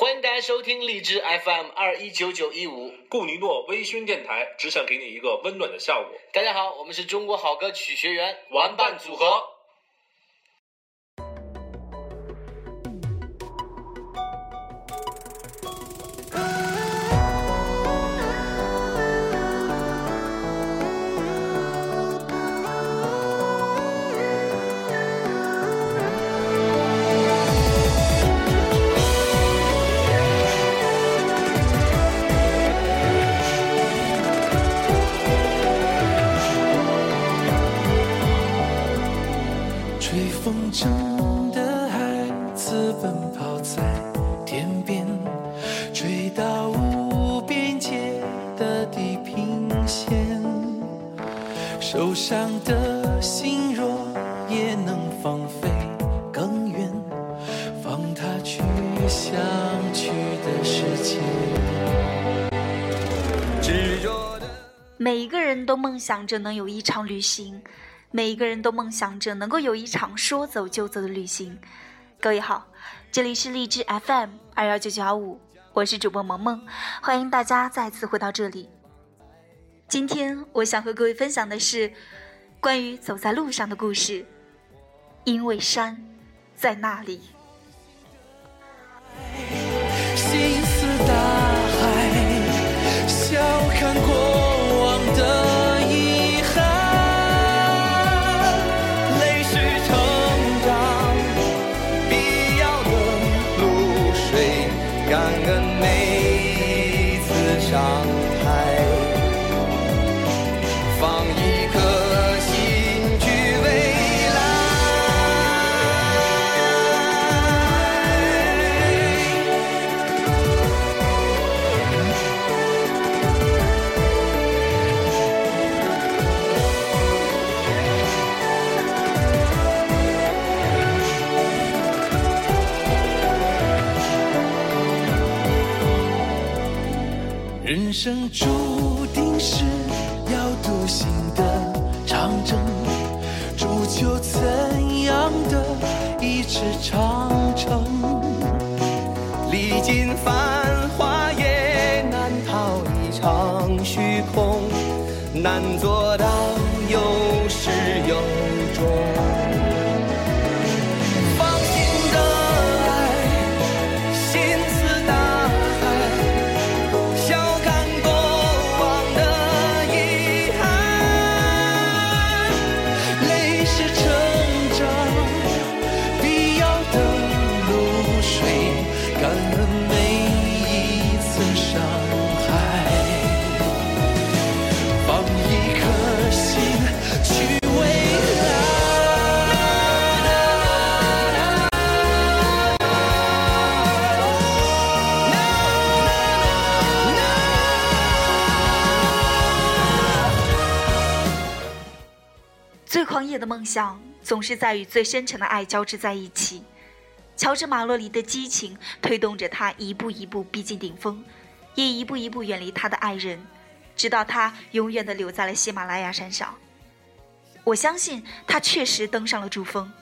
欢迎大家收听荔枝 FM 二一九九一五。顾尼诺微醺电台只想给你一个温暖的下午。大家好，我们是中国好歌曲学员玩伴组合。的心若也能放飞更远，放它去想去的世界。每一个人都梦想着能有一场旅行，每一个人都梦想着能够有一场说走就走的旅行。各位好，这里是荔枝 FM 二幺九九幺五，我是主播萌萌，欢迎大家再次回到这里。今天我想和各位分享的是关于走在路上的故事，因为山在那里。心似大海，笑看过往的遗憾。泪是成长必要的露水，感恩每一次伤人生注定是要独行的长征，铸就怎样的一尺长梦想，总是在与最深沉的爱交织在一起。乔治·马洛里的激情推动着他一步一步逼近顶峰，也一步一步远离他的爱人，直到他永远的留在了喜马拉雅山上。我相信他确实登上了珠峰。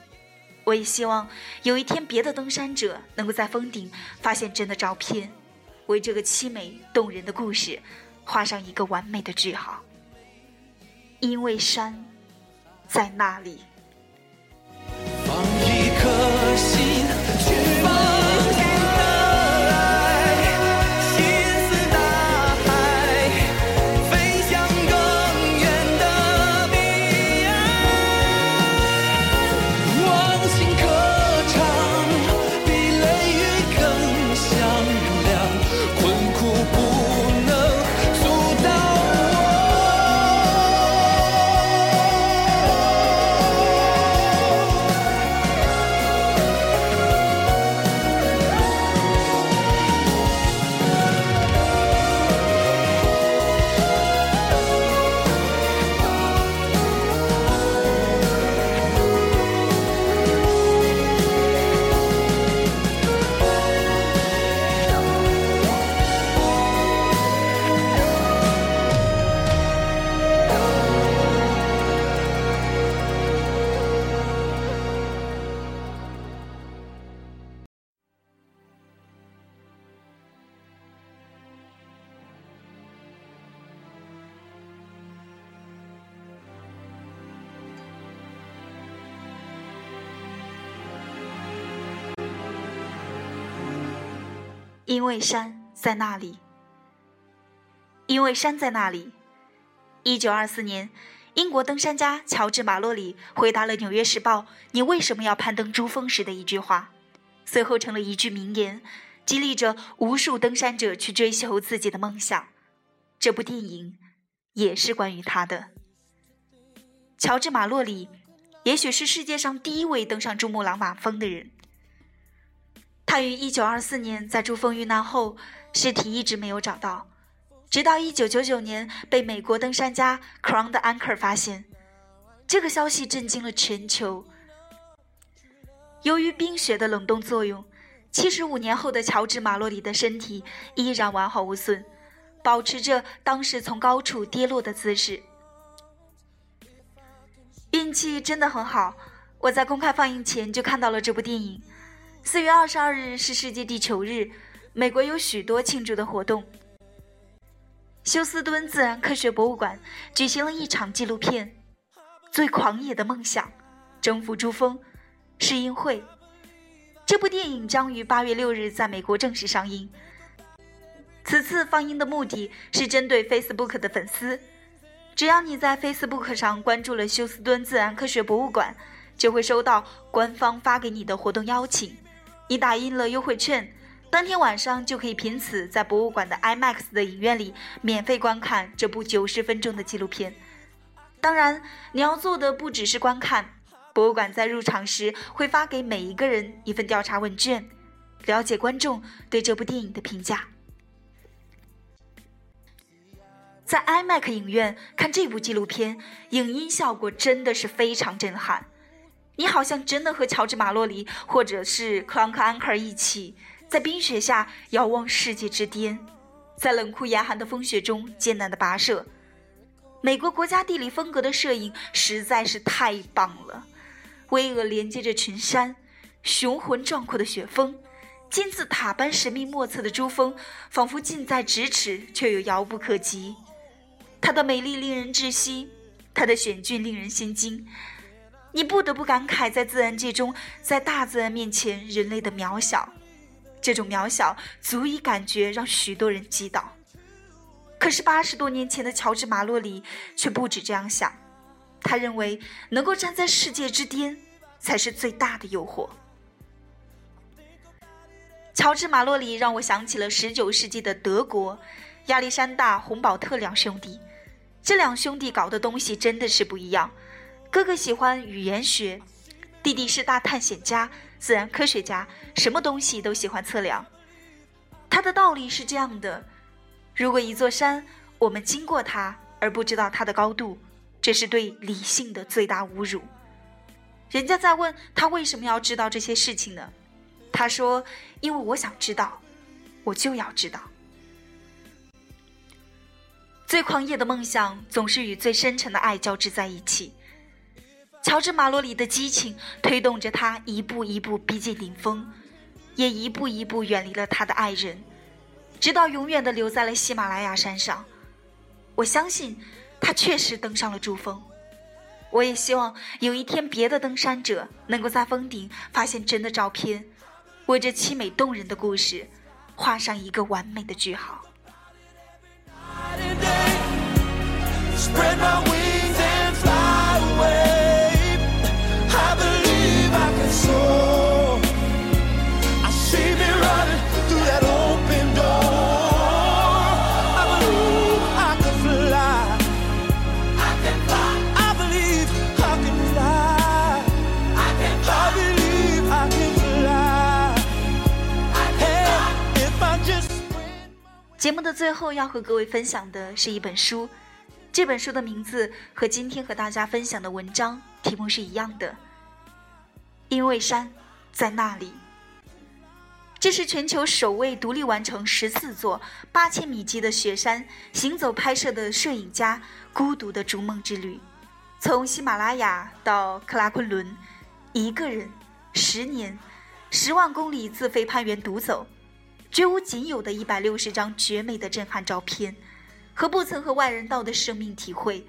我也希望有一天，别的登山者能够在峰顶发现真的照片，为这个凄美动人的故事画上一个完美的句号。因为山在那里。因为山在那里，因为山在那里。一九二四年，英国登山家乔治·马洛里回答了《纽约时报》“你为什么要攀登珠峰”时的一句话，随后成了一句名言，激励着无数登山者去追求自己的梦想。这部电影也是关于他的。乔治·马洛里，也许是世界上第一位登上珠穆朗玛峰的人。他于1924年在珠峰遇难后，尸体一直没有找到，直到1999年被美国登山家 Crown 的 Anchor 发现。这个消息震惊了全球。由于冰雪的冷冻作用，75年后的乔治·马洛里的身体依然完好无损，保持着当时从高处跌落的姿势。运气真的很好，我在公开放映前就看到了这部电影。四月二十二日是世界地球日，美国有许多庆祝的活动。休斯敦自然科学博物馆举行了一场纪录片《最狂野的梦想：征服珠峰》试映会。这部电影将于八月六日在美国正式上映。此次放映的目的是针对 Facebook 的粉丝，只要你在 Facebook 上关注了休斯敦自然科学博物馆，就会收到官方发给你的活动邀请。你打印了优惠券，当天晚上就可以凭此在博物馆的 IMAX 的影院里免费观看这部九十分钟的纪录片。当然，你要做的不只是观看，博物馆在入场时会发给每一个人一份调查问卷，了解观众对这部电影的评价。在 IMAX 影院看这部纪录片，影音效果真的是非常震撼。你好像真的和乔治·马洛里或者是克朗克·安克尔一起，在冰雪下遥望世界之巅，在冷酷严寒的风雪中艰难的跋涉。美国国家地理风格的摄影实在是太棒了，巍峨连接着群山，雄浑壮阔的雪峰，金字塔般神秘莫测的珠峰，仿佛近在咫尺却又遥不可及。它的美丽令人窒息，它的险峻令人心惊。你不得不感慨，在自然界中，在大自然面前，人类的渺小。这种渺小足以感觉让许多人击倒。可是八十多年前的乔治·马洛里却不止这样想，他认为能够站在世界之巅才是最大的诱惑。乔治·马洛里让我想起了十九世纪的德国，亚历山大·洪堡特两兄弟。这两兄弟搞的东西真的是不一样。哥哥喜欢语言学，弟弟是大探险家、自然科学家，什么东西都喜欢测量。他的道理是这样的：如果一座山我们经过它而不知道它的高度，这是对理性的最大侮辱。人家在问他为什么要知道这些事情呢？他说：“因为我想知道，我就要知道。”最狂野的梦想总是与最深沉的爱交织在一起。乔治·马洛里的激情推动着他一步一步逼近顶峰，也一步一步远离了他的爱人，直到永远的留在了喜马拉雅山上。我相信他确实登上了珠峰。我也希望有一天别的登山者能够在峰顶发现真的照片，为这凄美动人的故事画上一个完美的句号。节目的最后要和各位分享的是一本书，这本书的名字和今天和大家分享的文章题目是一样的。因为山在那里。这是全球首位独立完成十四座八千米级的雪山行走拍摄的摄影家孤独的逐梦之旅，从喜马拉雅到克拉昆仑，一个人，十年，十万公里自费攀援独走。绝无仅有的一百六十张绝美的震撼照片，和不曾和外人道的生命体会，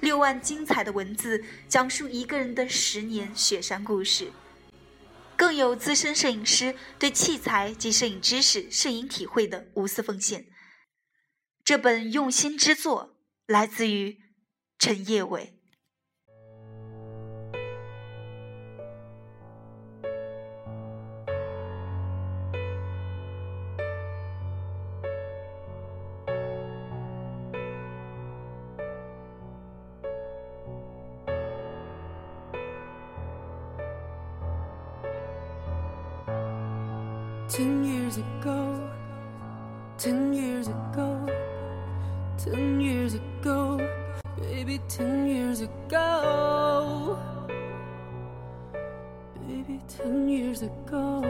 六万精彩的文字讲述一个人的十年雪山故事。更有资深摄影师对器材及摄影知识、摄影体会的无私奉献。这本用心之作来自于陈业伟。Ten years ago, ten years ago, baby, ten years ago, baby, ten years ago,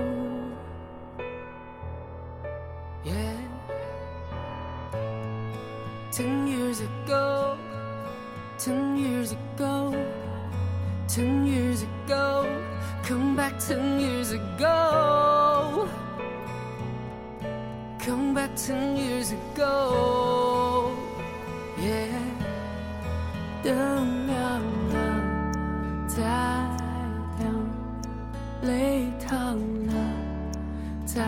come back ten years ago. 耶灯亮了再亮泪淌了再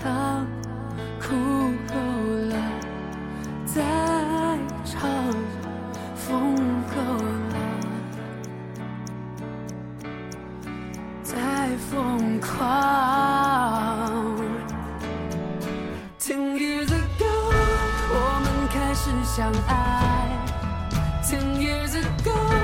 淌哭够了再唱疯够了再疯狂相爱。Ten years ago，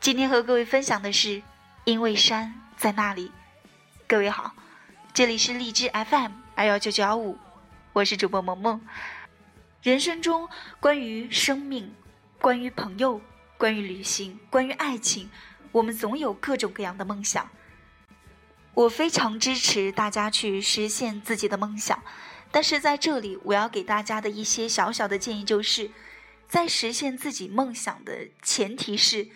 今天和各位分享的是《因为山在那里》。各位好，这里是荔枝 FM 二幺九九幺五，我是主播萌萌。人生中关于生命、关于朋友、关于旅行、关于爱情，我们总有各种各样的梦想。我非常支持大家去实现自己的梦想，但是在这里我要给大家的一些小小的建议就是，在实现自己梦想的前提是，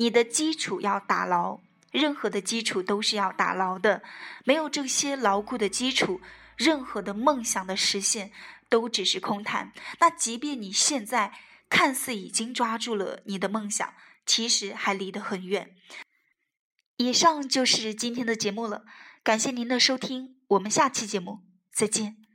你的基础要打牢。任何的基础都是要打牢的，没有这些牢固的基础，任何的梦想的实现都只是空谈。那即便你现在看似已经抓住了你的梦想，其实还离得很远。以上就是今天的节目了，感谢您的收听，我们下期节目再见。